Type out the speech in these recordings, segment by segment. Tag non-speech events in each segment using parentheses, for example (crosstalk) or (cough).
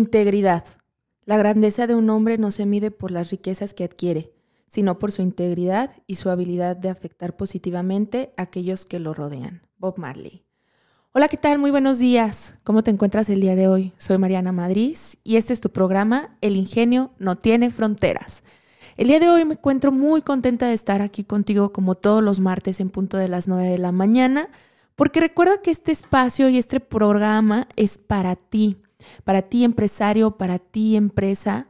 Integridad. La grandeza de un hombre no se mide por las riquezas que adquiere, sino por su integridad y su habilidad de afectar positivamente a aquellos que lo rodean. Bob Marley. Hola, ¿qué tal? Muy buenos días. ¿Cómo te encuentras el día de hoy? Soy Mariana Madrid y este es tu programa El ingenio no tiene fronteras. El día de hoy me encuentro muy contenta de estar aquí contigo como todos los martes en punto de las 9 de la mañana, porque recuerda que este espacio y este programa es para ti para ti empresario, para ti empresa,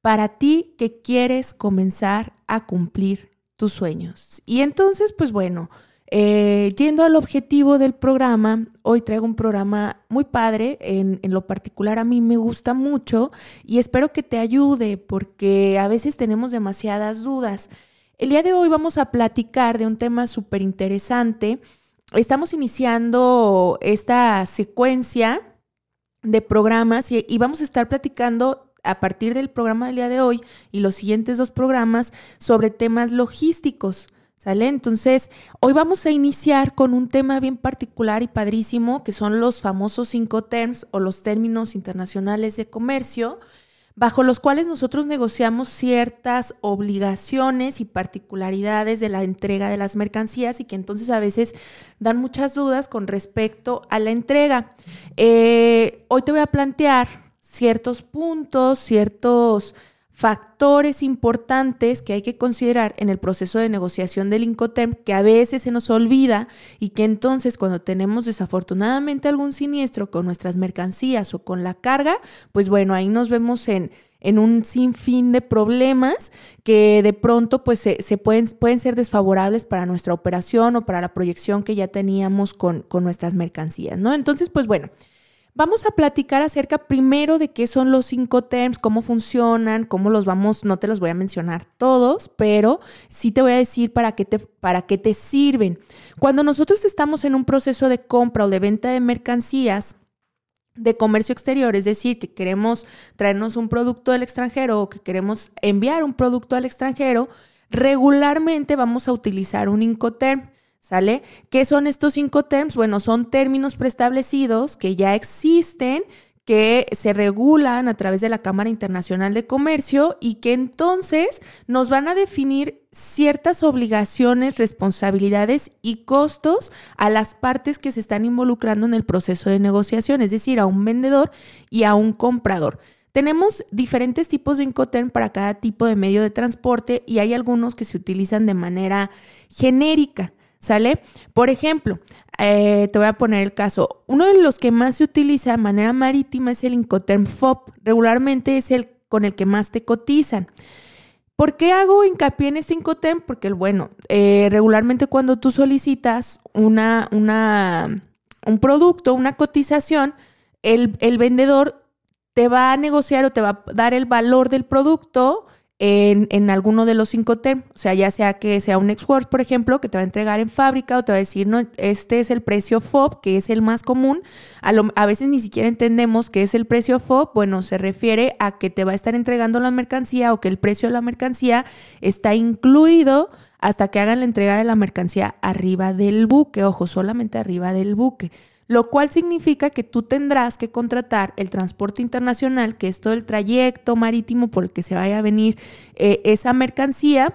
para ti que quieres comenzar a cumplir tus sueños. Y entonces, pues bueno, eh, yendo al objetivo del programa, hoy traigo un programa muy padre, en, en, lo particular a mí me gusta mucho y espero que te ayude porque a veces tenemos demasiadas dudas. El día de hoy vamos a platicar de un tema súper interesante. Estamos iniciando esta secuencia de programas y, vamos a estar platicando a partir del programa del día de hoy y los siguientes dos programas sobre temas logísticos. ¿Sale? Entonces, hoy vamos a iniciar con un tema bien particular y padrísimo, que son los famosos cinco terms o los términos internacionales de comercio, bajo los cuales nosotros negociamos ciertas obligaciones y particularidades de la entrega de las mercancías y que entonces a veces dan muchas dudas con respecto a la entrega. Eh, hoy te voy a plantear ciertos puntos, ciertos factores importantes que hay que considerar en el proceso de negociación del Incoterm que a veces se nos olvida y que entonces cuando tenemos desafortunadamente algún siniestro con nuestras mercancías o con la carga, pues bueno, ahí nos vemos en, en un sinfín de problemas que de pronto pues se, pueden, pueden, ser desfavorables para nuestra operación o para la proyección que ya teníamos con, con nuestras mercancías, ¿no? Entonces, pues bueno. Vamos a platicar acerca primero de qué son los cinco terms, cómo funcionan, cómo los vamos, no te los voy a mencionar todos, pero sí te voy a decir para qué te, para qué te sirven. Cuando nosotros estamos en un proceso de compra o de venta de mercancías, de comercio exterior, es decir, que queremos traernos un producto del extranjero o que queremos enviar un producto al extranjero, regularmente vamos a utilizar un Incoterm. ¿Sale? ¿Qué son estos cinco terms? Bueno, son términos preestablecidos que ya existen, que se regulan a través de la Cámara Internacional de Comercio y que entonces nos van a definir ciertas obligaciones, responsabilidades y costos a las partes que se están involucrando en el proceso de negociación, es decir, a un vendedor y a un comprador. Tenemos diferentes tipos de Incoterm para cada tipo de medio de transporte y hay algunos que se utilizan de manera genérica. ¿Sale? Por ejemplo, eh, te voy a poner el caso. Uno de los que más se utiliza de manera marítima es el Incoterm FOB. Regularmente es el con el que más te cotizan. ¿Por qué hago hincapié en este Incoterm? Porque, bueno, eh, regularmente cuando tú solicitas una, una, un producto, una cotización, el, el vendedor te va a negociar o te va a dar el valor del producto en, en, alguno de los cinco term, o sea, ya sea que sea un Exworks, por ejemplo, que te va a entregar en fábrica o te va a decir, no, este es el precio FOB, que es el más común. A, lo, a veces ni siquiera entendemos qué es el precio FOB, bueno, se refiere a que te va a estar entregando la mercancía o que el precio de la mercancía está incluido hasta que hagan la entrega de la mercancía arriba del buque, ojo, solamente arriba del buque lo cual significa que tú tendrás que contratar el transporte internacional, que es todo el trayecto marítimo por el que se vaya a venir eh, esa mercancía,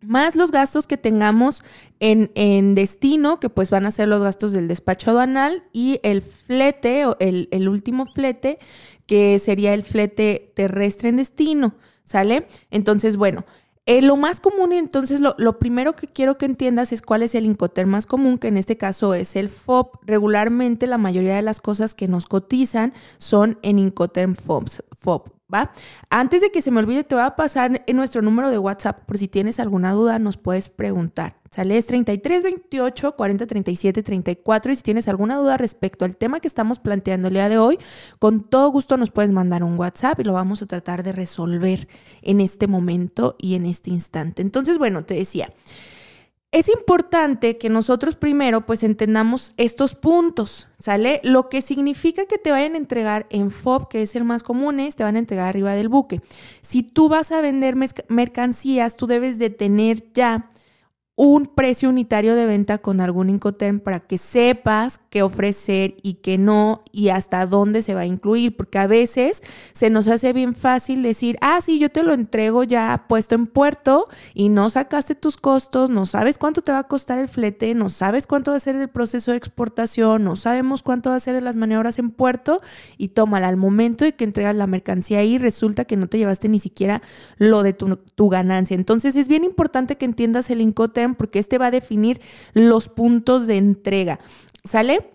más los gastos que tengamos en, destino, que pues van a ser los gastos del despacho aduanal y el flete, o el, el último flete, que sería el flete terrestre en destino, ¿sale? Entonces, bueno, eh, lo más común, entonces, lo, primero que quiero que entiendas es cuál es el Incoterm más común, que en este caso es el FOB. Regularmente, la mayoría de las cosas que nos cotizan son en Incoterm FOB. ¿Va? Antes de que se me olvide, te voy a pasar en nuestro número de WhatsApp por si tienes alguna duda, nos puedes preguntar. Sale es 33 28 40 37 34 y si tienes alguna duda respecto al tema que estamos planteando el día de hoy, con todo gusto nos puedes mandar un WhatsApp y lo vamos a tratar de resolver en este momento y en este instante. Entonces, bueno, te decía, es importante que nosotros primero pues entendamos estos puntos, ¿sale? Lo que significa que te vayan a entregar en FOB, que es el más común, es te van a entregar arriba del buque. Si tú vas a vender mercancías, tú debes de tener ya un precio unitario de venta con algún Incoterm para que sepas qué ofrecer y qué no y hasta dónde se va a incluir, porque a veces se nos hace bien fácil decir, ah, sí, yo te lo entrego ya puesto en puerto y no sacaste tus costos, no sabes cuánto te va a costar el flete, no sabes cuánto va a ser el proceso de exportación, no sabemos cuánto va a ser de las maniobras en puerto y tómala al momento de que entregas la mercancía ahí, resulta que no te llevaste ni siquiera lo de tu, tu ganancia. Entonces es bien importante que entiendas el Incoterm porque este va a definir los puntos de entrega. ¿Sale?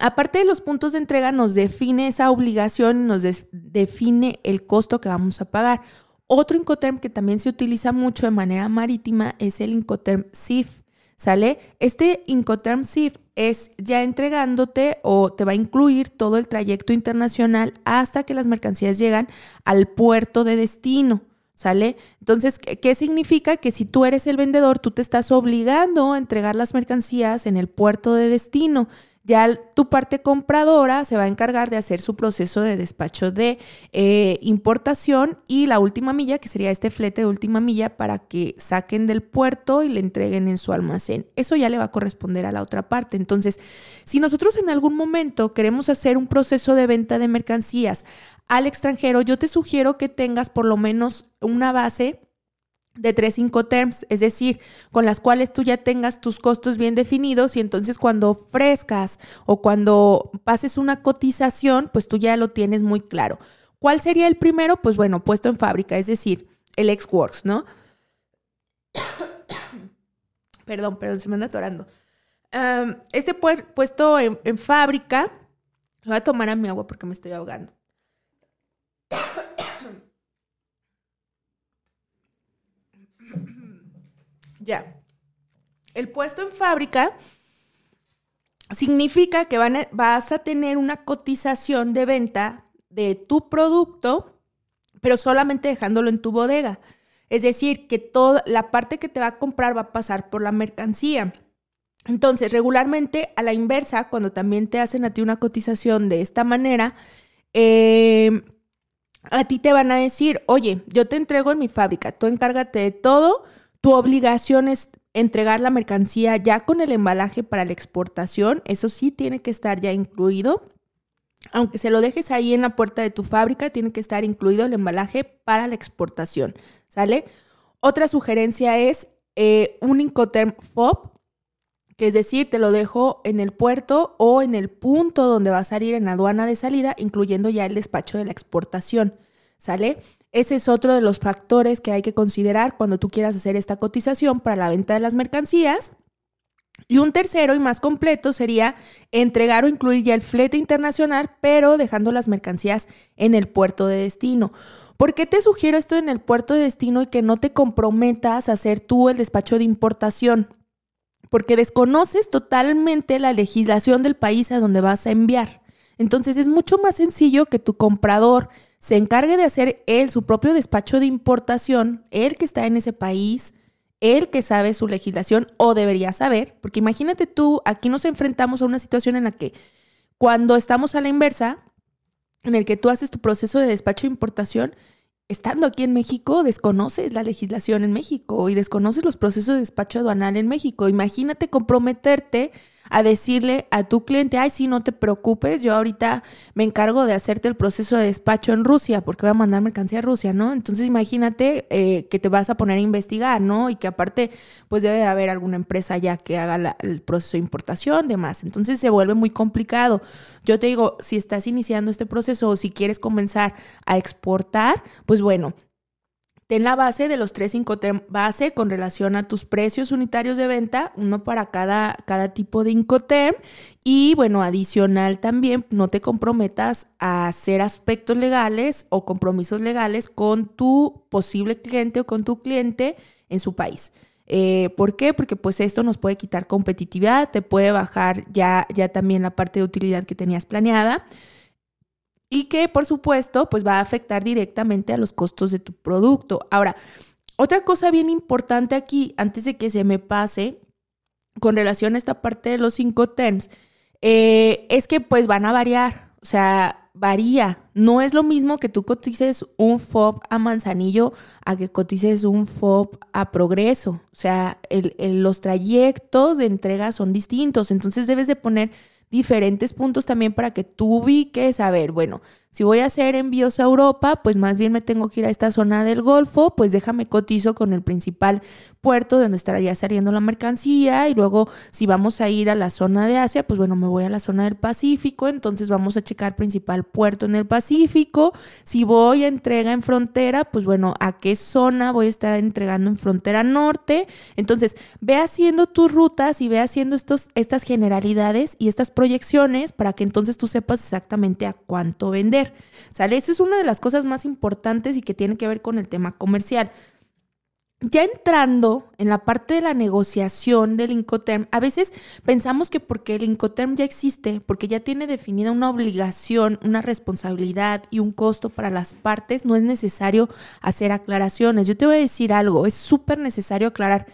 Aparte de los puntos de entrega, nos define esa obligación, nos define el costo que vamos a pagar. Otro Incoterm que también se utiliza mucho de manera marítima es el Incoterm SIF. ¿Sale? Este Incoterm SIF es ya entregándote o te va a incluir todo el trayecto internacional hasta que las mercancías llegan al puerto de destino. ¿Sale? Entonces, ¿qué significa? Que si tú eres el vendedor, tú te estás obligando a entregar las mercancías en el puerto de destino. Ya tu parte compradora se va a encargar de hacer su proceso de despacho de eh, importación y la última milla, que sería este flete de última milla, para que saquen del puerto y le entreguen en su almacén. Eso ya le va a corresponder a la otra parte. Entonces, si nosotros en algún momento queremos hacer un proceso de venta de mercancías al extranjero, yo te sugiero que tengas por lo menos una base de tres cinco terms, es decir, con las cuales tú ya tengas tus costos bien definidos y entonces cuando ofrezcas o cuando pases una cotización, pues tú ya lo tienes muy claro. ¿Cuál sería el primero? Pues bueno, puesto en fábrica, es decir, el X-Works, ¿no? (coughs) perdón, perdón, se me anda atorando. este puesto en, en fábrica, voy a tomar a mi agua porque me estoy ahogando. (coughs) Ya. El puesto en fábrica significa que vas a tener una cotización de venta de tu producto, pero solamente dejándolo en tu bodega. Es decir, que toda la parte que te va a comprar va a pasar por la mercancía. Entonces, regularmente a la inversa, cuando también te hacen a ti una cotización de esta manera, eh, a ti te van a decir, oye, yo te entrego en mi fábrica, tú encárgate de todo, tu obligación es entregar la mercancía ya con el embalaje para la exportación, eso sí tiene que estar ya incluido. Aunque se lo dejes ahí en la puerta de tu fábrica, tiene que estar incluido el embalaje para la exportación, ¿sale? Otra sugerencia es eh, un Incoterm FOB, que es decir, te lo dejo en el puerto o en el punto donde va a salir en la aduana de salida, incluyendo ya el despacho de la exportación, ¿sale? Ese es otro de los factores que hay que considerar cuando tú quieras hacer esta cotización para la venta de las mercancías. Y un tercero y más completo sería entregar o incluir ya el flete internacional, pero dejando las mercancías en el puerto de destino. ¿Por qué te sugiero esto en el puerto de destino y que no te comprometas a hacer tú el despacho de importación? Porque desconoces totalmente la legislación del país a donde vas a enviar. Entonces es mucho más sencillo que tu comprador se encargue de hacer él su propio despacho de importación, él que está en ese país, él que sabe su legislación o debería saber, porque imagínate tú, aquí nos enfrentamos a una situación en la que cuando estamos a la inversa, en el que tú haces tu proceso de despacho de importación, estando aquí en México, desconoces la legislación en México y desconoces los procesos de despacho aduanal en México. Imagínate comprometerte a decirle a tu cliente, ay, sí, no te preocupes, yo ahorita me encargo de hacerte el proceso de despacho en Rusia, porque voy a mandar mercancía a Rusia, ¿no? Entonces imagínate eh, que te vas a poner a investigar, ¿no? Y que aparte, pues debe de haber alguna empresa ya que haga el proceso de importación, demás. Entonces se vuelve muy complicado. Yo te digo, si estás iniciando este proceso o si quieres comenzar a exportar, pues bueno, Ten la base de los tres Incoterm base con relación a tus precios unitarios de venta, uno para cada, cada tipo de Incoterm. Y bueno, adicional también, no te comprometas a hacer aspectos legales o compromisos legales con tu posible cliente o con tu cliente en su país. Eh, ¿Por qué? Porque pues esto nos puede quitar competitividad, te puede bajar ya, ya también la parte de utilidad que tenías planeada y que por supuesto pues va a afectar directamente a los costos de tu producto. Ahora, otra cosa bien importante aquí, antes de que se me pase, con relación a esta parte de los cinco terms, eh, es que pues van a variar, o sea, varía. No es lo mismo que tú cotices un FOB a Manzanillo a que cotices un FOB a Progreso. O sea, los trayectos de entrega son distintos, entonces debes de poner diferentes puntos también para que tú ubiques, a ver, bueno, si voy a hacer envíos a Europa, pues más bien me tengo que ir a esta zona del Golfo, pues déjame cotizo con el principal puerto donde estaría saliendo la mercancía y luego si vamos a ir a la zona de Asia, pues bueno, me voy a la zona del Pacífico, entonces vamos a checar principal puerto en el Pacífico. Si voy a entrega en frontera, pues bueno, ¿a qué zona voy a estar entregando en frontera norte? Entonces, ve haciendo tus rutas y ve haciendo estos, estas generalidades y estas proyecciones para que entonces tú sepas exactamente a cuánto vender. ¿Sale? Eso es una de las cosas más importantes y que tiene que ver con el tema comercial. Ya entrando en la parte de la negociación del Incoterm, a veces pensamos que porque el Incoterm ya existe, porque ya tiene definida una obligación, una responsabilidad y un costo para las partes, no es necesario hacer aclaraciones. Yo te voy a decir algo, es súper necesario aclarar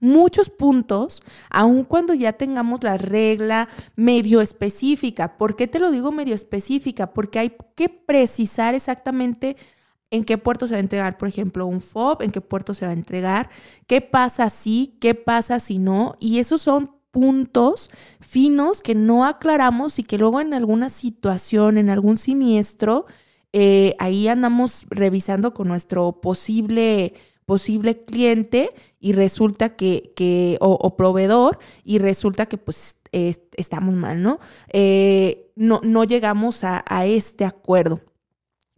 muchos puntos, aun cuando ya tengamos la regla medio específica. ¿Por qué te lo digo medio específica? Porque hay que precisar exactamente en qué puerto se va a entregar, por ejemplo, un FOB, en qué puerto se va a entregar, qué pasa si, qué pasa si no, y esos son puntos finos que no aclaramos y que luego en alguna situación, en algún siniestro, eh, ahí andamos revisando con nuestro posible posible cliente y resulta que, que o, proveedor, y resulta que pues estamos mal, ¿no? Eh, ¿no? No llegamos a, a este acuerdo.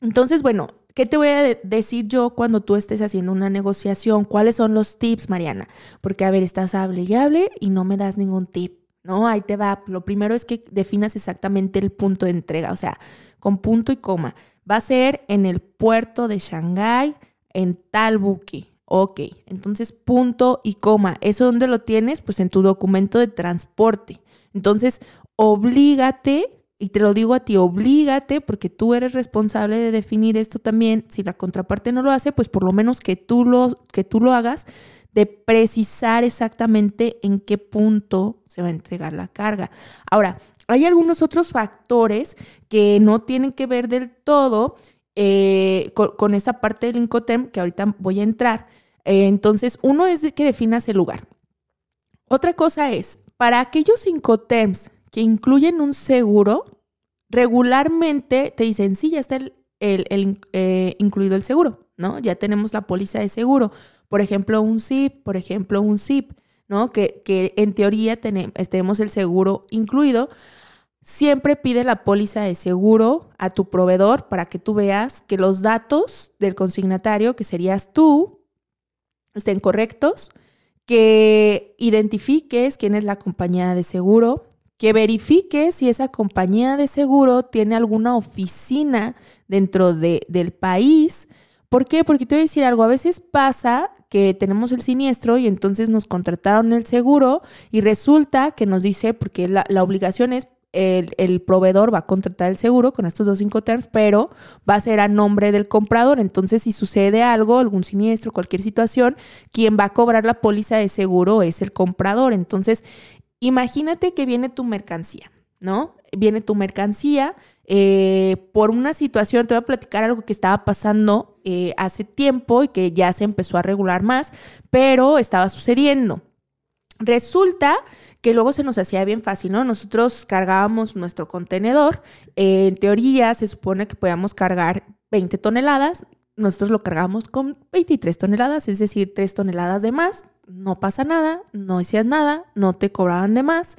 Entonces, bueno, ¿Qué te voy a decir yo cuando tú estés haciendo una negociación? ¿Cuáles son los tips, Mariana? Porque, a ver, estás hable y hable y no me das ningún tip, ¿no? Ahí te va. Lo primero es que definas exactamente el punto de entrega, o sea, con punto y coma. Va a ser en el puerto de Shanghái, en tal buque. Ok, entonces punto y coma. ¿Eso dónde lo tienes? Pues en tu documento de transporte. Entonces, oblígate, y te lo digo a ti, oblígate, porque tú eres responsable de definir esto también. Si la contraparte no lo hace, pues por lo menos que tú lo, que tú lo hagas, de precisar exactamente en qué punto se va a entregar la carga. Ahora, hay algunos otros factores que no tienen que ver del todo eh, con, esta parte del Incoterm que ahorita voy a entrar. Eh, entonces, uno es que definas el lugar. Otra cosa es, para aquellos Incoterms que incluyen un seguro, regularmente te dicen, sí, ya está el, eh, incluido el seguro, ¿no? Ya tenemos la póliza de seguro. Por ejemplo, un SIP, por ejemplo, un SIP, ¿no? Que, que en teoría tenemos el seguro incluido. Siempre pide la póliza de seguro a tu proveedor para que tú veas que los datos del consignatario, que serías tú, estén correctos, que identifiques quién es la compañía de seguro, que verifiques si esa compañía de seguro tiene alguna oficina dentro de, del país. ¿Por qué? Porque te voy a decir algo, a veces pasa que tenemos el siniestro y entonces nos contrataron el seguro y resulta que nos dice, porque la, la obligación es el, proveedor va a contratar el seguro con estos dos cinco terms, pero va a ser a nombre del comprador. Entonces, si sucede algo, algún siniestro, cualquier situación, quien va a cobrar la póliza de seguro es el comprador. Entonces, imagínate que viene tu mercancía, ¿no? Viene tu mercancía eh, por una situación, te voy a platicar algo que estaba pasando eh, hace tiempo y que ya se empezó a regular más, pero estaba sucediendo. Resulta que luego se nos hacía bien fácil, ¿no? Nosotros cargábamos nuestro contenedor, eh, en teoría se supone que podíamos cargar 20 toneladas, nosotros lo cargábamos con 23 toneladas, es decir, 3 toneladas de más, no pasa nada, no hacías nada, no te cobraban de más.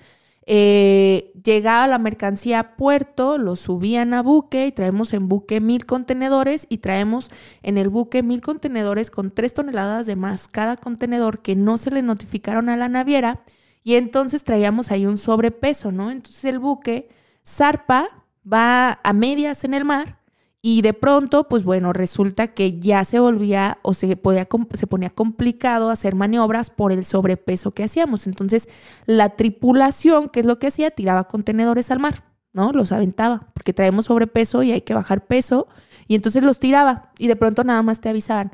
Eh, llegaba la mercancía a puerto, lo subían a buque y traemos en buque mil contenedores y traemos en el buque mil contenedores con tres toneladas de más cada contenedor que no se le notificaron a la naviera y entonces traíamos ahí un sobrepeso, ¿no? Entonces el buque zarpa, va a medias en el mar y de pronto, pues bueno, resulta que ya se volvía o se, podía, se ponía complicado hacer maniobras por el sobrepeso que hacíamos. Entonces, la tripulación, ¿qué es lo que hacía? Tiraba contenedores al mar, ¿no? Los aventaba, porque traemos sobrepeso y hay que bajar peso. Y entonces los tiraba y de pronto nada más te avisaban,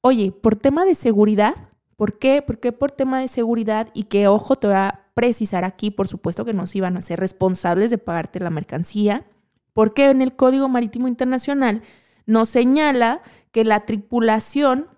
oye, por tema de seguridad, ¿por qué? ¿Por qué por tema de seguridad? Y que, ojo, te voy a precisar aquí, por supuesto que nos iban a ser responsables de pagarte la mercancía porque en el Código Marítimo Internacional nos señala que la tripulación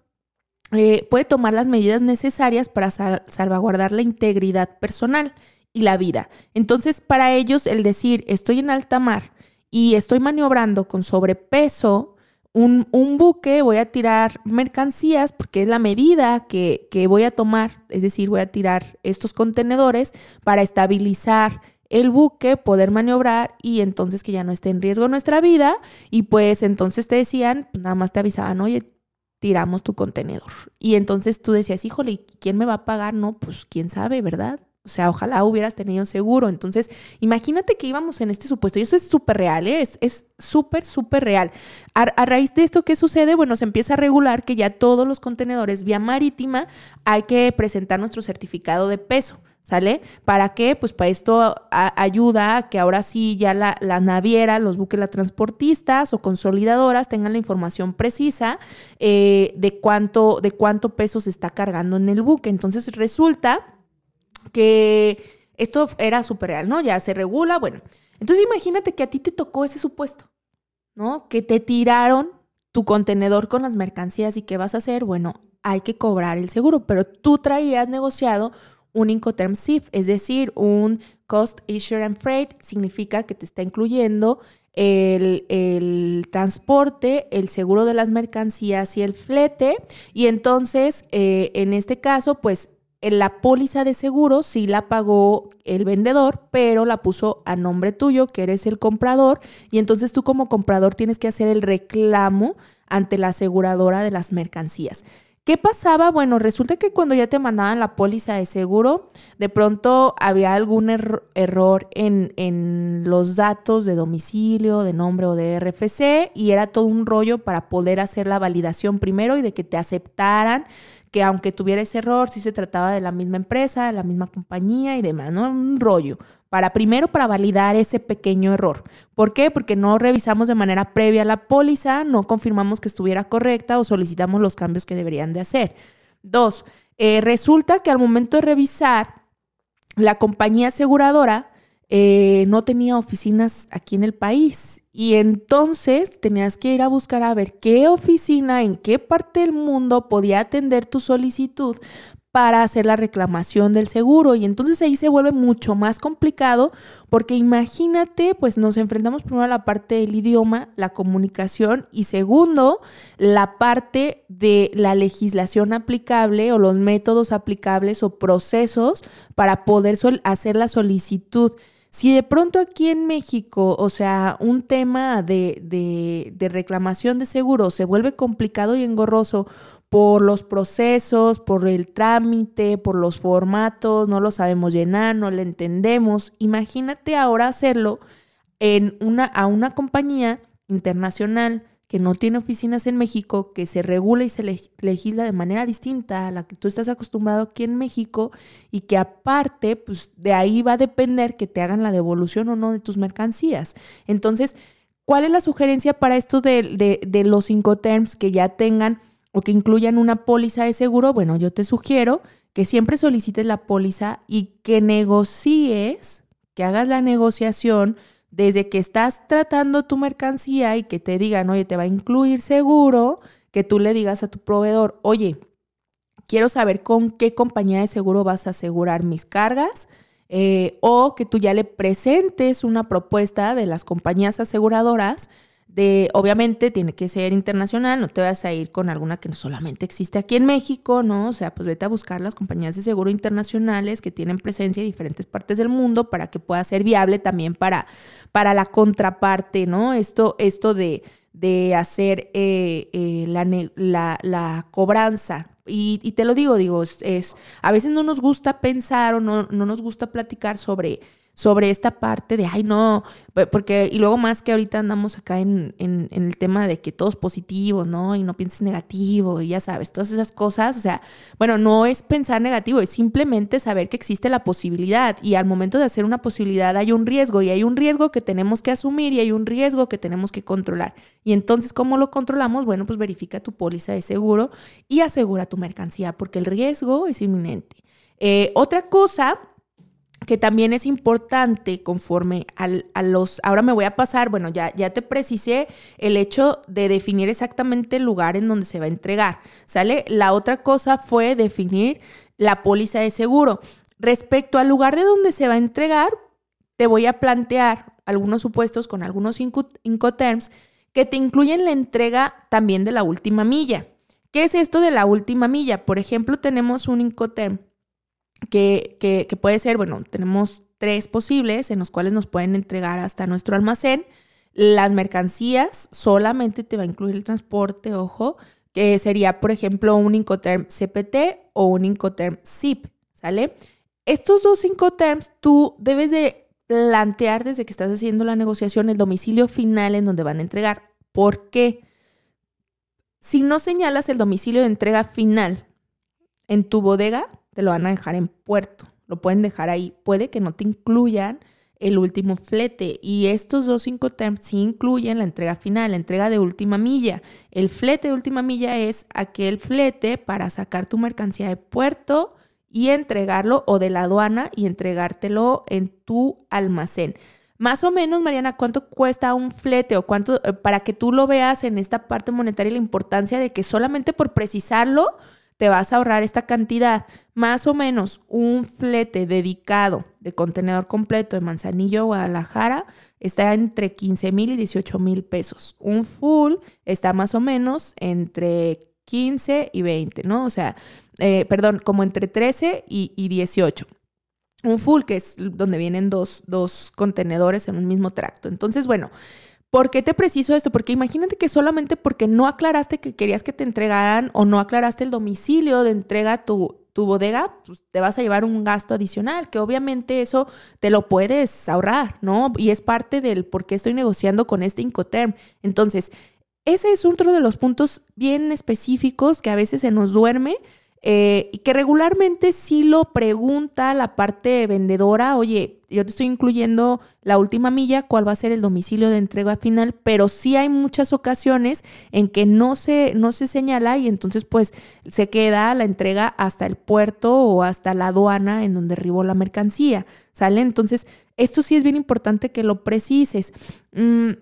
eh, puede tomar las medidas necesarias para salvaguardar la integridad personal y la vida. Entonces, para ellos, el decir estoy en alta mar y estoy maniobrando con sobrepeso, un, buque, voy a tirar mercancías porque es la medida que, que voy a tomar, es decir, voy a tirar estos contenedores para estabilizar el buque, poder maniobrar y entonces que ya no esté en riesgo nuestra vida. Y pues entonces te decían, nada más te avisaban, oye, tiramos tu contenedor. Y entonces tú decías, híjole, ¿quién me va a pagar? No, pues quién sabe, ¿verdad? O sea, ojalá hubieras tenido seguro. Entonces, imagínate que íbamos en este supuesto. Y eso es súper real, ¿eh? es súper, súper real. A, raíz de esto, ¿qué sucede? Bueno, se empieza a regular que ya todos los contenedores vía marítima hay que presentar nuestro certificado de peso. ¿Sale? ¿Para qué? Pues para esto ayuda a que ahora sí ya la, la, naviera, los buques, las transportistas o consolidadoras tengan la información precisa eh, de, cuánto, de cuánto peso se está cargando en el buque. Entonces resulta que esto era súper real, ¿no? Ya se regula, bueno. Entonces imagínate que a ti te tocó ese supuesto, ¿no? Que te tiraron tu contenedor con las mercancías y qué vas a hacer, bueno, hay que cobrar el seguro, pero tú traías negociado un Incoterm SIF, es decir, un Cost, Issue and Freight, significa que te está incluyendo el, el, transporte, el seguro de las mercancías y el flete. Y entonces, eh, en este caso, pues la póliza de seguro sí la pagó el vendedor, pero la puso a nombre tuyo, que eres el comprador, y entonces tú como comprador tienes que hacer el reclamo ante la aseguradora de las mercancías. ¿Qué pasaba? Bueno, resulta que cuando ya te mandaban la póliza de seguro, de pronto había algún error en, en, los datos de domicilio, de nombre o de RFC y era todo un rollo para poder hacer la validación primero y de que te aceptaran que aunque tuviera ese error, sí se trataba de la misma empresa, la misma compañía y demás, ¿no? Un rollo. Para primero para validar ese pequeño error. ¿Por qué? Porque no revisamos de manera previa la póliza, no confirmamos que estuviera correcta o solicitamos los cambios que deberían de hacer. Dos, eh, resulta que al momento de revisar, la compañía aseguradora eh, no tenía oficinas aquí en el país. Y entonces tenías que ir a buscar a ver qué oficina, en qué parte del mundo podía atender tu solicitud para hacer la reclamación del seguro. Y entonces ahí se vuelve mucho más complicado porque imagínate, pues nos enfrentamos primero a la parte del idioma, la comunicación y segundo, la parte de la legislación aplicable o los métodos aplicables o procesos para poder hacer la solicitud. Si de pronto aquí en México, o sea, un tema de, de, reclamación de seguro se vuelve complicado y engorroso por los procesos, por el trámite, por los formatos, no lo sabemos llenar, no lo entendemos. Imagínate ahora hacerlo en una, a una compañía internacional que no tiene oficinas en México, que se regula y se legisla de manera distinta a la que tú estás acostumbrado aquí en México y que aparte, pues de ahí va a depender que te hagan la devolución o no de tus mercancías. Entonces, ¿cuál es la sugerencia para esto de, de, los cinco terms que ya tengan o que incluyan una póliza de seguro? Bueno, yo te sugiero que siempre solicites la póliza y que negocies, que hagas la negociación desde que estás tratando tu mercancía y que te digan, oye, te va a incluir seguro, que tú le digas a tu proveedor, oye, quiero saber con qué compañía de seguro vas a asegurar mis cargas. Eh, o que tú ya le presentes una propuesta de las compañías aseguradoras de, obviamente tiene que ser internacional, no te vas a ir con alguna que solamente existe aquí en México, ¿no? O sea, pues vete a buscar las compañías de seguro internacionales que tienen presencia en diferentes partes del mundo para que pueda ser viable también para, para la contraparte, ¿no? Esto, esto de, de hacer eh, eh, la, la, cobranza. Y, y, te lo digo, digo, es, a veces no nos gusta pensar o no, no nos gusta platicar sobre sobre esta parte de, ay, no, porque, y luego más que ahorita andamos acá en, en, el tema de que todos positivos, ¿no? Y no pienses negativo, y ya sabes, todas esas cosas, o sea, bueno, no es pensar negativo, es simplemente saber que existe la posibilidad y al momento de hacer una posibilidad hay un riesgo y hay un riesgo que tenemos que asumir y hay un riesgo que tenemos que controlar. Y entonces, ¿cómo lo controlamos? Bueno, pues verifica tu póliza de seguro y asegura tu mercancía, porque el riesgo es inminente. Eh, otra cosa que también es importante conforme a los, ahora me voy a pasar, bueno, ya, ya te precisé el hecho de definir exactamente el lugar en donde se va a entregar, ¿sale? La otra cosa fue definir la póliza de seguro. Respecto al lugar de donde se va a entregar, te voy a plantear algunos supuestos con algunos Incoterms que te incluyen la entrega también de la última milla. ¿Qué es esto de la última milla? Por ejemplo, tenemos un Incoterm que, puede ser, bueno, tenemos tres posibles en los cuales nos pueden entregar hasta nuestro almacén. Las mercancías solamente te va a incluir el transporte, ojo, que sería, por ejemplo, un Incoterm CPT o un Incoterm ZIP, ¿sale? Estos dos Incoterms tú debes de plantear desde que estás haciendo la negociación el domicilio final en donde van a entregar. ¿Por qué? Si no señalas el domicilio de entrega final en tu bodega, te lo van a dejar en puerto. Lo pueden dejar ahí. Puede que no te incluyan el último flete. Y estos dos Incoterms sí incluyen la entrega final, la entrega de última milla. El flete de última milla es aquel flete para sacar tu mercancía de puerto y entregarlo o de la aduana y entregártelo en tu almacén. Más o menos, Mariana, ¿cuánto cuesta un flete o cuánto eh, para que tú lo veas en esta parte monetaria la importancia de que solamente por precisarlo te vas a ahorrar esta cantidad? Más o menos un flete dedicado de contenedor completo de Manzanillo, Guadalajara, está entre 15 mil y 18 mil pesos. Un full está más o menos entre 15 y 20, ¿no? O sea, eh, perdón, como entre 13 y, 18 un full, que es donde vienen dos, dos, contenedores en un mismo tracto. Entonces, bueno, ¿por qué te preciso esto? Porque imagínate que solamente porque no aclaraste que querías que te entregaran o no aclaraste el domicilio de entrega a tu, tu bodega, pues te vas a llevar un gasto adicional, que obviamente eso te lo puedes ahorrar, ¿no? Y es parte del por qué estoy negociando con este Incoterm. Entonces, ese es otro de los puntos bien específicos que a veces se nos duerme eh, y que regularmente sí lo pregunta la parte vendedora, oye, yo te estoy incluyendo la última milla, cuál va a ser el domicilio de entrega final, pero sí hay muchas ocasiones en que no se, no se señala y entonces pues se queda la entrega hasta el puerto o hasta la aduana en donde arribó la mercancía, ¿sale? Entonces, esto sí es bien importante que lo precises. Mm,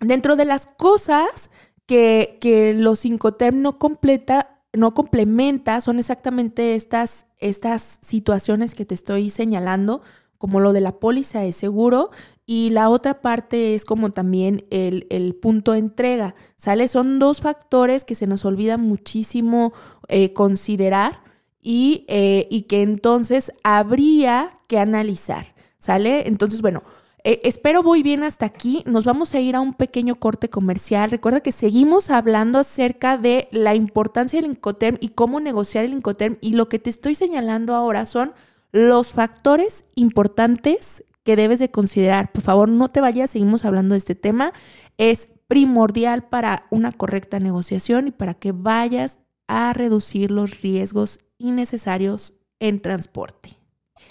Dentro de las cosas que, que los Incoterm no completa, no complementa, son exactamente estas, estas situaciones que te estoy señalando, como lo de la póliza de seguro, y la otra parte es como también el, el, punto de entrega, ¿sale? Son dos factores que se nos olvida muchísimo eh, considerar y, eh, y que entonces habría que analizar, ¿sale? Entonces, bueno, eh, espero voy bien hasta aquí. Nos vamos a ir a un pequeño corte comercial. Recuerda que seguimos hablando acerca de la importancia del Incoterm y cómo negociar el Incoterm. Y lo que te estoy señalando ahora son los factores importantes que debes de considerar. Por favor, no te vayas, seguimos hablando de este tema. Es primordial para una correcta negociación y para que vayas a reducir los riesgos innecesarios en transporte.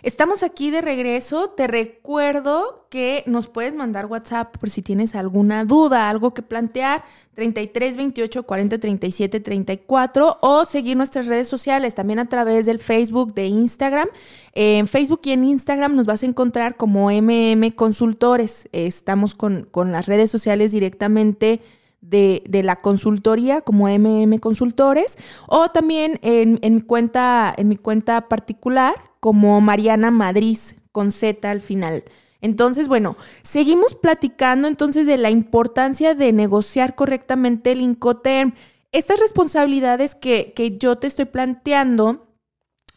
Estamos aquí de regreso. Te recuerdo que nos puedes mandar WhatsApp por si tienes alguna duda, algo que plantear, 33 28 40 37 34 o seguir nuestras redes sociales también a través del Facebook, de Instagram. En Facebook y en Instagram nos vas a encontrar como MM Consultores. Estamos con, las redes sociales directamente. De, la consultoría como MM Consultores o también en, en, cuenta, en mi cuenta particular como Mariana Madrid con Z al final. Entonces, bueno, seguimos platicando entonces de la importancia de negociar correctamente el Incoterm. Estas responsabilidades que, que yo te estoy planteando,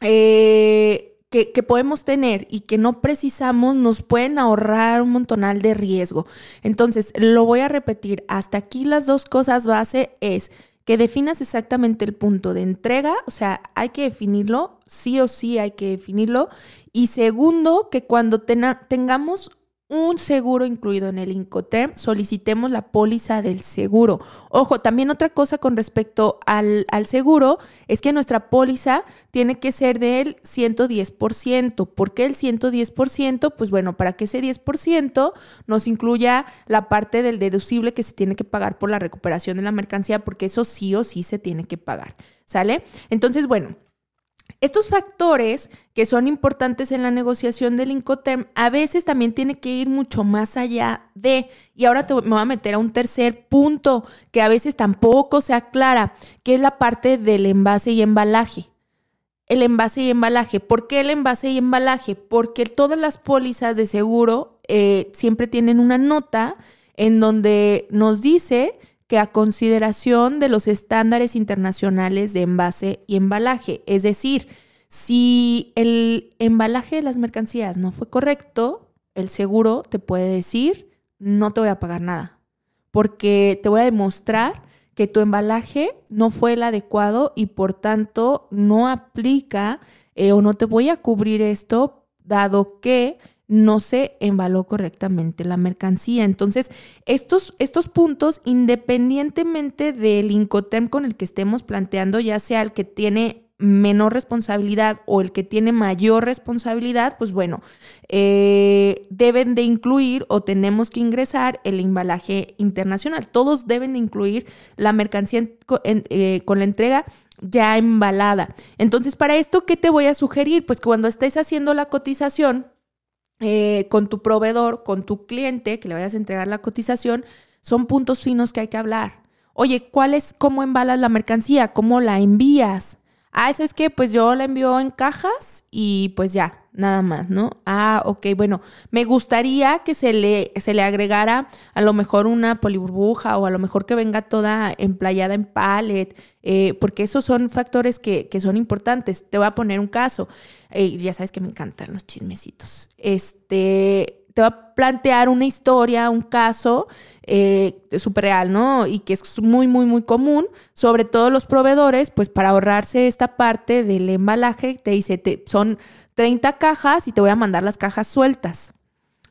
eh, que, que, podemos tener y que no precisamos, nos pueden ahorrar un montonal de riesgo. Entonces, lo voy a repetir, hasta aquí las dos cosas base es que definas exactamente el punto de entrega, o sea, hay que definirlo, sí o sí hay que definirlo. Y segundo, que cuando tengamos un seguro incluido en el Incoterm, solicitemos la póliza del seguro. Ojo, también otra cosa con respecto al, al, seguro es que nuestra póliza tiene que ser del 110%. ¿Por qué el 110%? Pues bueno, para que ese 10% nos incluya la parte del deducible que se tiene que pagar por la recuperación de la mercancía, porque eso sí o sí se tiene que pagar. ¿Sale? Entonces, bueno. Estos factores que son importantes en la negociación del Incoterm a veces también tiene que ir mucho más allá de, y ahora te, me voy a meter a un tercer punto que a veces tampoco se aclara, que es la parte del envase y embalaje. el envase y embalaje. ¿Por qué el envase y embalaje? Porque todas las pólizas de seguro eh, siempre tienen una nota en donde nos dice que a consideración de los estándares internacionales de envase y embalaje, es decir, si el embalaje de las mercancías no fue correcto, el seguro te puede decir, no te voy a pagar nada, porque te voy a demostrar que tu embalaje no fue el adecuado y por tanto no aplica eh, o no te voy a cubrir esto, dado que no se embaló correctamente la mercancía. Entonces, estos, estos puntos, independientemente del Incoterm con el que estemos planteando, ya sea el que tiene menor responsabilidad o el que tiene mayor responsabilidad, pues bueno, eh, deben de incluir o tenemos que ingresar el embalaje internacional. Todos deben de incluir la mercancía eh, con la entrega ya embalada. Entonces, para esto, ¿qué te voy a sugerir? Pues cuando estés haciendo la cotización eh, con tu proveedor, con tu cliente, que le vayas a entregar la cotización, son puntos finos que hay que hablar. Oye, ¿cuál es cómo embalas la mercancía? ¿Cómo la envías? Ah, ¿sabes qué? Pues yo la envío en cajas y pues ya, nada más, ¿no? Ah, ok, bueno, me gustaría que se le, se le agregara a lo mejor una poliburbuja o a lo mejor que venga toda emplayada en pallet, eh, porque esos son factores que, que, son importantes. Te voy a poner un caso. Eh, ya sabes que me encantan los chismecitos. Este, te va a plantear una historia, un caso eh, súper real, ¿no? Y que es muy, muy, muy común, sobre todo los proveedores, pues para ahorrarse esta parte del embalaje, te dice, te, son 30 cajas y te voy a mandar las cajas sueltas.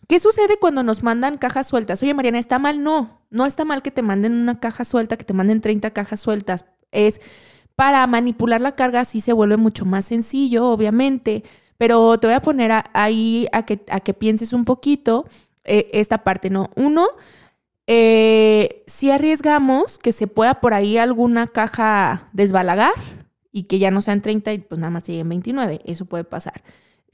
¿Qué sucede cuando nos mandan cajas sueltas? Oye, Mariana, ¿está mal? No, no está mal que te manden una caja suelta, que te manden 30 cajas sueltas. Es para manipular la carga, así se vuelve mucho más sencillo, obviamente pero te voy a poner ahí a que, a que pienses un poquito eh, esta parte, ¿no? Uno, eh, si arriesgamos que se pueda por ahí alguna caja desbalagar y que ya no sean 30 y pues nada más lleguen 29, eso puede pasar.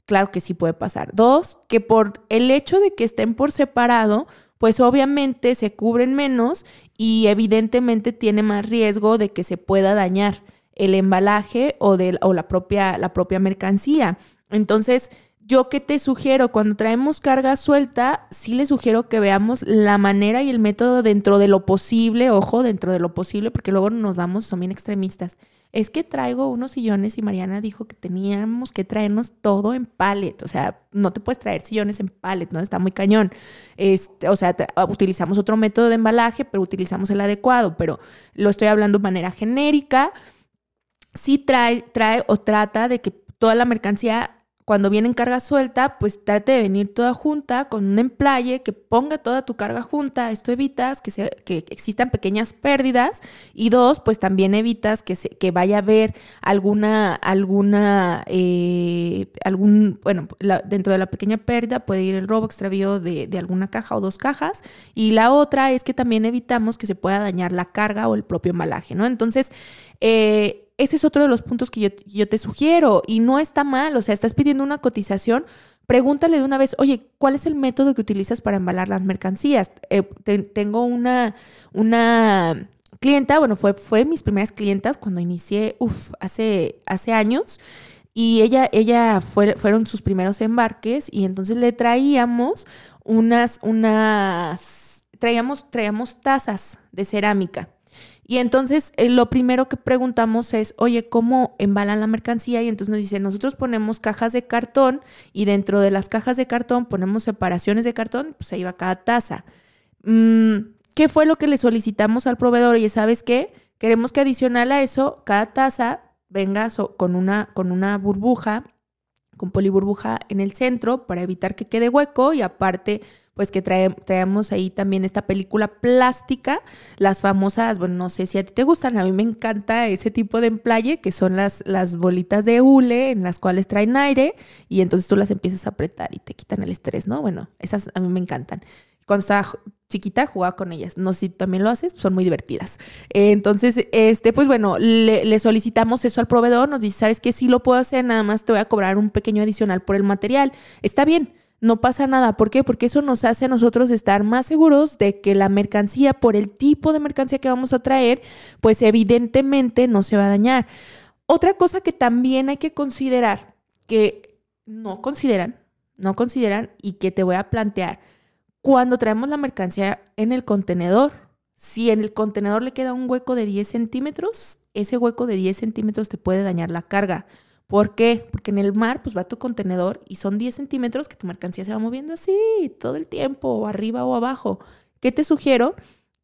Claro que sí puede pasar. Dos, que por el hecho de que estén por separado, pues obviamente se cubren menos y evidentemente tiene más riesgo de que se pueda dañar el embalaje o, de, o la, propia, la propia mercancía. Entonces, yo que te sugiero, cuando traemos carga suelta, sí le sugiero que veamos la manera y el método dentro de lo posible, ojo, dentro de lo posible, porque luego nos vamos, son bien extremistas. Es que traigo unos sillones y Mariana dijo que teníamos que traernos todo en pallet. O sea, no te puedes traer sillones en pallet, ¿no? Está muy cañón. Este, o sea, utilizamos otro método de embalaje, pero utilizamos el adecuado. Pero lo estoy hablando de manera genérica. Sí trae, trae o trata de que toda la mercancía cuando viene en carga suelta, pues trate de venir toda junta con un emplaye que ponga toda tu carga junta. Esto evitas que, se, que existan pequeñas pérdidas. Y dos, pues también evitas que, se, que vaya a haber alguna, alguna, eh, algún, bueno, dentro de la pequeña pérdida puede ir el robo extravío de, de alguna caja o dos cajas. Y la otra es que también evitamos que se pueda dañar la carga o el propio embalaje, ¿no? Entonces, eh, ese es otro de los puntos que yo, te sugiero y no está mal, o sea, estás pidiendo una cotización, pregúntale de una vez, oye, ¿cuál es el método que utilizas para embalar las mercancías? Eh, tengo una, una clienta, bueno, fue, fue mis primeras clientas cuando inicié, uff, hace, hace años. Y ella, ella fue, fueron sus primeros embarques y entonces le traíamos unas, unas, traíamos, traíamos tazas de cerámica. Y entonces eh, lo primero que preguntamos es, oye, ¿cómo embalan la mercancía? Y entonces nos dice, nosotros ponemos cajas de cartón y dentro de las cajas de cartón ponemos separaciones de cartón, pues ahí va cada taza. Mm, ¿Qué fue lo que le solicitamos al proveedor? Y sabes qué, queremos que adicional a eso, cada taza venga con, una, con una burbuja, con poliburbuja en el centro para evitar que quede hueco y aparte pues que traemos ahí también esta película plástica, las famosas, bueno, no sé si a ti te gustan, a mí me encanta ese tipo de emplaye, que son las, las bolitas de hule en las cuales traen aire y entonces tú las empiezas a apretar y te quitan el estrés, ¿no? Bueno, esas a mí me encantan. Cuando estaba chiquita jugaba con ellas. No sé si también lo haces, son muy divertidas. entonces, este, pues bueno, le, solicitamos eso al proveedor, nos dice, ¿sabes qué? Sí lo puedo hacer, nada más te voy a cobrar un pequeño adicional por el material. Está bien no pasa nada. ¿Por qué? Porque eso nos hace a nosotros estar más seguros de que la mercancía, por el tipo de mercancía que vamos a traer, pues evidentemente no se va a dañar. Otra cosa que también hay que considerar, que no consideran, no consideran y que te voy a plantear, cuando traemos la mercancía en el contenedor, si en el contenedor le queda un hueco de 10 centímetros, ese hueco de 10 centímetros te puede dañar la carga. ¿Por qué? Porque en el mar pues va tu contenedor y son 10 centímetros que tu mercancía se va moviendo así todo el tiempo, arriba o abajo. ¿Qué te sugiero?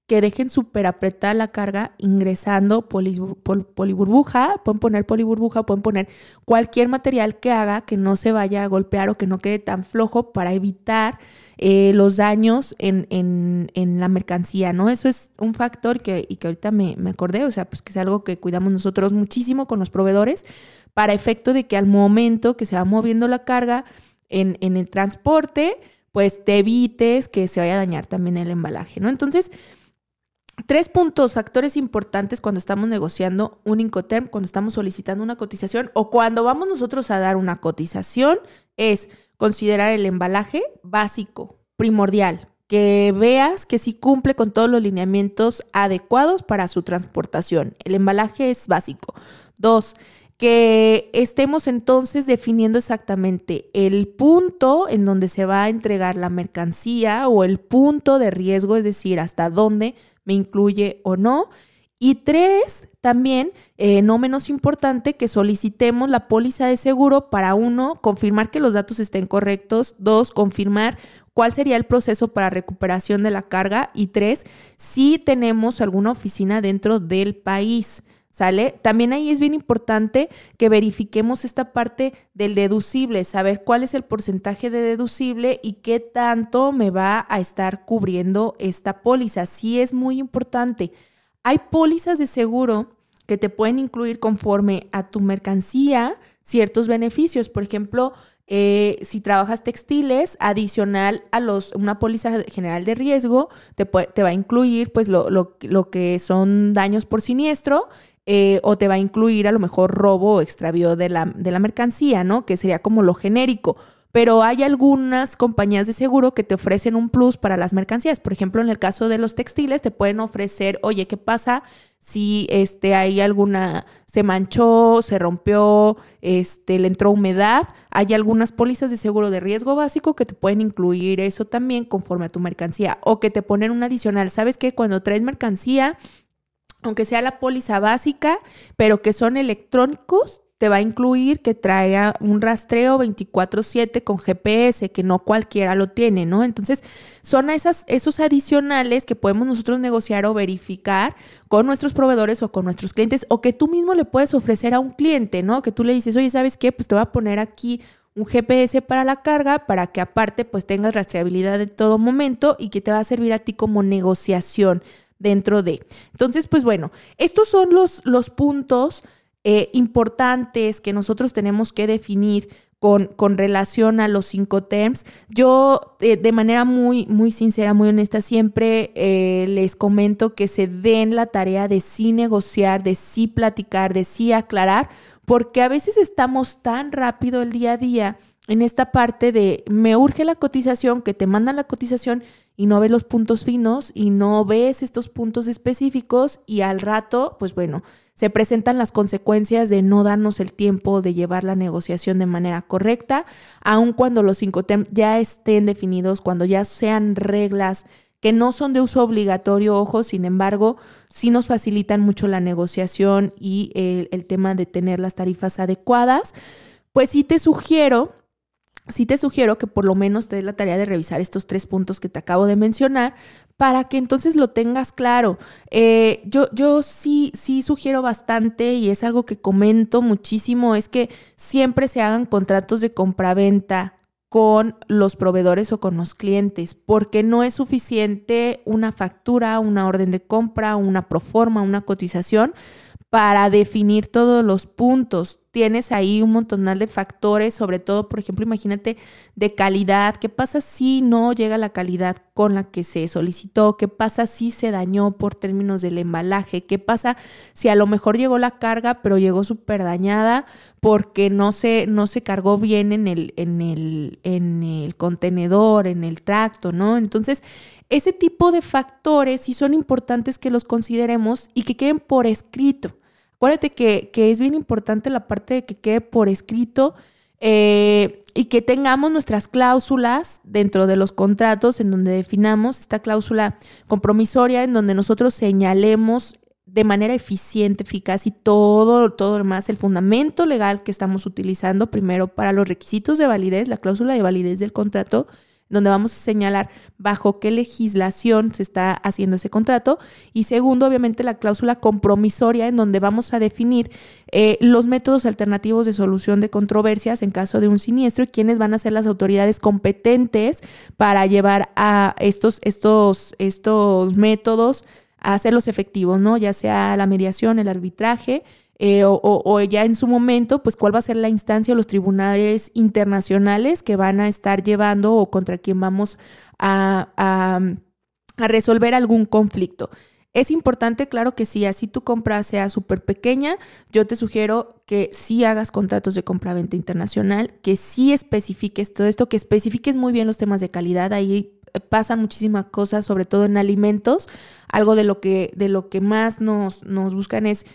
Que dejen súper apretada la carga ingresando poliburbuja, pueden poner poliburbuja, pueden poner cualquier material que haga que no se vaya a golpear o que no quede tan flojo para evitar eh, los daños en, la mercancía, ¿no? Eso es un factor que, y que ahorita me, me acordé, o sea, pues que es algo que cuidamos nosotros muchísimo con los proveedores para efecto de que al momento que se va moviendo la carga en, en el transporte, pues te evites que se vaya a dañar también el embalaje, ¿no? Entonces, Tres puntos, factores importantes cuando estamos negociando un Incoterm, cuando estamos solicitando una cotización o cuando vamos nosotros a dar una cotización es considerar el embalaje básico, primordial, que veas que sí cumple con todos los lineamientos adecuados para su transportación. El embalaje es básico. Dos, que estemos entonces definiendo exactamente el punto en donde se va a entregar la mercancía o el punto de riesgo, es decir, hasta dónde me incluye o no. Y tres, también, eh, no menos importante, que solicitemos la póliza de seguro para uno, confirmar que los datos estén correctos, dos, confirmar cuál sería el proceso para recuperación de la carga y tres, si tenemos alguna oficina dentro del país. ¿Sale? También ahí es bien importante que verifiquemos esta parte del deducible, saber cuál es el porcentaje de deducible y qué tanto me va a estar cubriendo esta póliza. Sí es muy importante. Hay pólizas de seguro que te pueden incluir conforme a tu mercancía ciertos beneficios. Por ejemplo, eh, si trabajas textiles, adicional a los, una póliza general de riesgo, te, te va a incluir pues lo, lo, lo, que son daños por siniestro eh, o te va a incluir a lo mejor robo o extravío de la, de la mercancía, ¿no? Que sería como lo genérico. Pero hay algunas compañías de seguro que te ofrecen un plus para las mercancías. Por ejemplo, en el caso de los textiles, te pueden ofrecer, oye, ¿qué pasa si este, hay alguna, se manchó, se rompió, este, le entró humedad? Hay algunas pólizas de seguro de riesgo básico que te pueden incluir eso también conforme a tu mercancía. O que te ponen un adicional. ¿Sabes qué? Cuando traes mercancía, aunque sea la póliza básica, pero que son electrónicos, te va a incluir que traiga un rastreo 24/7 con GPS, que no cualquiera lo tiene, ¿no? Entonces, son esas, esos adicionales que podemos nosotros negociar o verificar con nuestros proveedores o con nuestros clientes, o que tú mismo le puedes ofrecer a un cliente, ¿no? Que tú le dices, oye, ¿sabes qué? Pues te voy a poner aquí un GPS para la carga, para que aparte pues tengas rastreabilidad en todo momento y que te va a servir a ti como negociación dentro de. Entonces, pues bueno, estos son los, los puntos eh, importantes que nosotros tenemos que definir con, con, relación a los cinco terms. Yo, eh, de manera muy, muy sincera, muy honesta, siempre eh, les comento que se den la tarea de sí negociar, de sí platicar, de sí aclarar, porque a veces estamos tan rápido el día a día en esta parte de me urge la cotización, que te mandan la cotización y no ves los puntos finos y no ves estos puntos específicos y al rato, pues bueno, se presentan las consecuencias de no darnos el tiempo de llevar la negociación de manera correcta, aun cuando los cinco temas ya estén definidos, cuando ya sean reglas que no son de uso obligatorio, ojo, sin embargo, sí nos facilitan mucho la negociación y el, el tema de tener las tarifas adecuadas, pues sí te sugiero sí te sugiero que por lo menos te des la tarea de revisar estos tres puntos que te acabo de mencionar para que entonces lo tengas claro. Eh, yo, yo sí, sí sugiero bastante y es algo que comento muchísimo, es que siempre se hagan contratos de compraventa con los proveedores o con los clientes, porque no es suficiente una factura, una orden de compra, una proforma, una cotización para definir todos los puntos. Tienes ahí un montonal de factores, sobre todo, por ejemplo, imagínate de calidad. ¿Qué pasa si no llega la calidad con la que se solicitó? ¿Qué pasa si se dañó por términos del embalaje? ¿Qué pasa si a lo mejor llegó la carga, pero llegó súper dañada porque no se, no se cargó bien en el, en, el, en el contenedor, en el tracto, ¿no? Entonces, ese tipo de factores sí son importantes que los consideremos y que queden por escrito. Acuérdate que, que es bien importante la parte de que quede por escrito eh, y que tengamos nuestras cláusulas dentro de los contratos en donde definamos esta cláusula compromisoria, en donde nosotros señalemos de manera eficiente, eficaz y todo, todo más, el fundamento legal que estamos utilizando primero para los requisitos de validez, la cláusula de validez del contrato, donde vamos a señalar bajo qué legislación se está haciendo ese contrato. Y segundo, obviamente, la cláusula compromisoria, en donde vamos a definir eh, los métodos alternativos de solución de controversias en caso de un siniestro y quiénes van a ser las autoridades competentes para llevar a estos, estos, estos métodos a hacerlos efectivos, ¿no? Ya sea la mediación, el arbitraje eh, o, ya en su momento, pues cuál va a ser la instancia o los tribunales internacionales que van a estar llevando o contra quien vamos a, a, resolver algún conflicto. Es importante, claro que sí, así tu compra sea súper pequeña, yo te sugiero que sí hagas contratos de compra-venta internacional, que sí especifiques todo esto, que especifiques muy bien los temas de calidad, ahí pasan muchísimas cosas, sobre todo en alimentos, algo de lo que, de lo que más nos, nos buscan es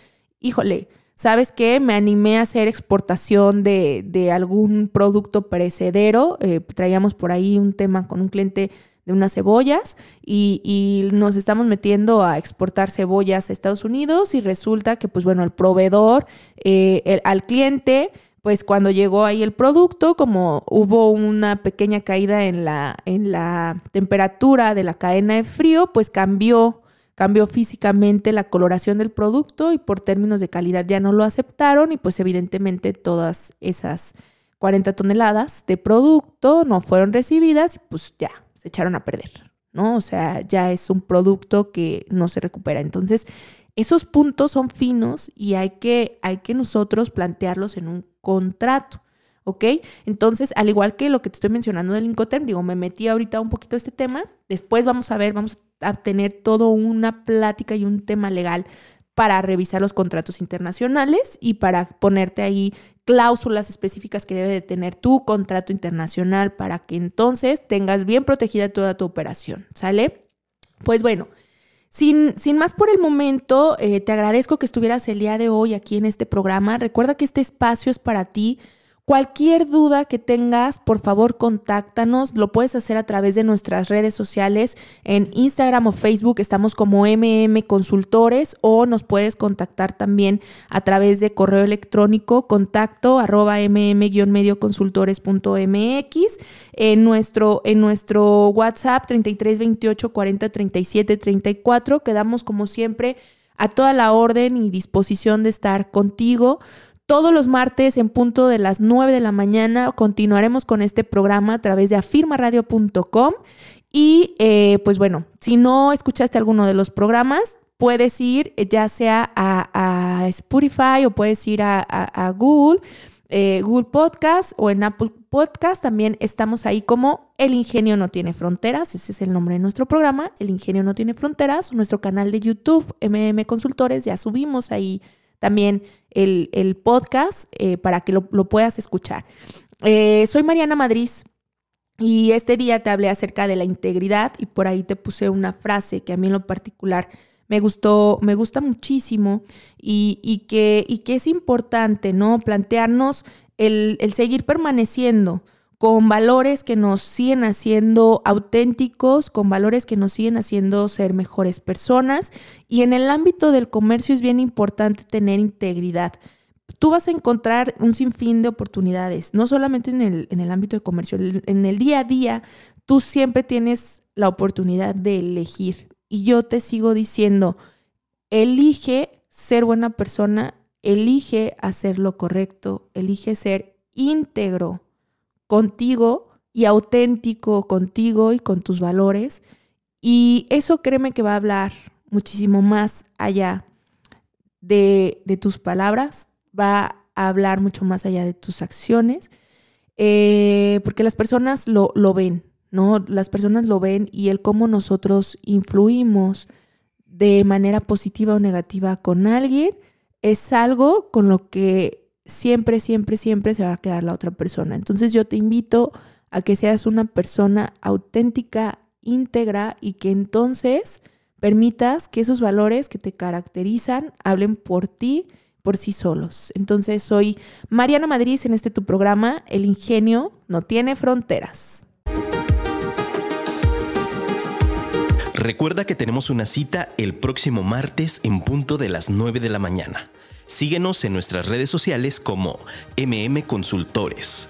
híjole, ¿sabes qué? Me animé a hacer exportación de, algún producto perecedero. Eh, traíamos por ahí un tema con un cliente de unas cebollas y, nos estamos metiendo a exportar cebollas a Estados Unidos y resulta que, pues bueno, el proveedor, eh, al cliente, pues cuando llegó ahí el producto, como hubo una pequeña caída en la, en la temperatura de la cadena de frío, pues cambió cambió físicamente la coloración del producto y por términos de calidad ya no lo aceptaron y pues evidentemente todas esas 40 toneladas de producto no fueron recibidas y pues ya se echaron a perder, ¿no? O sea, ya es un producto que no se recupera. Entonces, esos puntos son finos y hay que, hay que nosotros plantearlos en un contrato. ¿ok? Entonces, al igual que lo que te estoy mencionando del Incoterm, digo, me metí ahorita un poquito a este tema, después vamos a ver, vamos a tener todo una plática y un tema legal para revisar los contratos internacionales y para ponerte ahí cláusulas específicas que debe de tener tu contrato internacional para que entonces tengas bien protegida toda tu operación, ¿sale? Pues bueno, sin, sin, más por el momento, eh, te agradezco que estuvieras el día de hoy aquí en este programa. Recuerda que este espacio es para ti Cualquier duda que tengas, por favor, contáctanos. Lo puedes hacer a través de nuestras redes sociales. En Instagram o Facebook estamos como MM Consultores o nos puedes contactar también a través de correo electrónico contacto arroba mm-medioconsultores.mx. En nuestro, en nuestro WhatsApp 33 28 40 37 34 quedamos como siempre a toda la orden y disposición de estar contigo. Todos los martes en punto de las 9 de la mañana continuaremos con este programa a través de afirmaradio.com y eh, pues bueno, si no escuchaste alguno de los programas, puedes ir eh, ya sea a, Spotify o puedes ir a, Google, eh, Google Podcast o en Apple Podcast. También estamos ahí como El Ingenio No Tiene Fronteras. Ese es el nombre de nuestro programa, El Ingenio No Tiene Fronteras. Nuestro canal de YouTube, MM Consultores, ya subimos ahí también el, podcast eh, para que lo, puedas escuchar. Eh, soy Mariana Madrid y este día te hablé acerca de la integridad y por ahí te puse una frase que a mí en lo particular me gustó, me gusta muchísimo y, que, y que es importante, ¿no? Plantearnos el, el seguir permaneciendo con valores que nos siguen haciendo auténticos, con valores que nos siguen haciendo ser mejores personas. Y en el ámbito del comercio es bien importante tener integridad. Tú vas a encontrar un sinfín de oportunidades, no solamente en el, en el ámbito de comercio, en el día a día tú siempre tienes la oportunidad de elegir. Y yo te sigo diciendo, elige ser buena persona, elige hacer lo correcto, elige ser íntegro contigo y auténtico contigo y con tus valores. Y eso créeme que va a hablar muchísimo más allá de, tus palabras, va a hablar mucho más allá de tus acciones, eh, porque las personas lo, lo ven, ¿no? Las personas lo ven y el cómo nosotros influimos de manera positiva o negativa con alguien es algo con lo que siempre, siempre, siempre se va a quedar la otra persona. Entonces yo te invito a que seas una persona auténtica, íntegra y que entonces permitas que esos valores que te caracterizan hablen por ti, por sí solos. Entonces soy Mariana Madrid en este tu programa, El ingenio no tiene fronteras. Recuerda que tenemos una cita el próximo martes en punto de las 9 de la mañana. Síguenos en nuestras redes sociales como MM Consultores.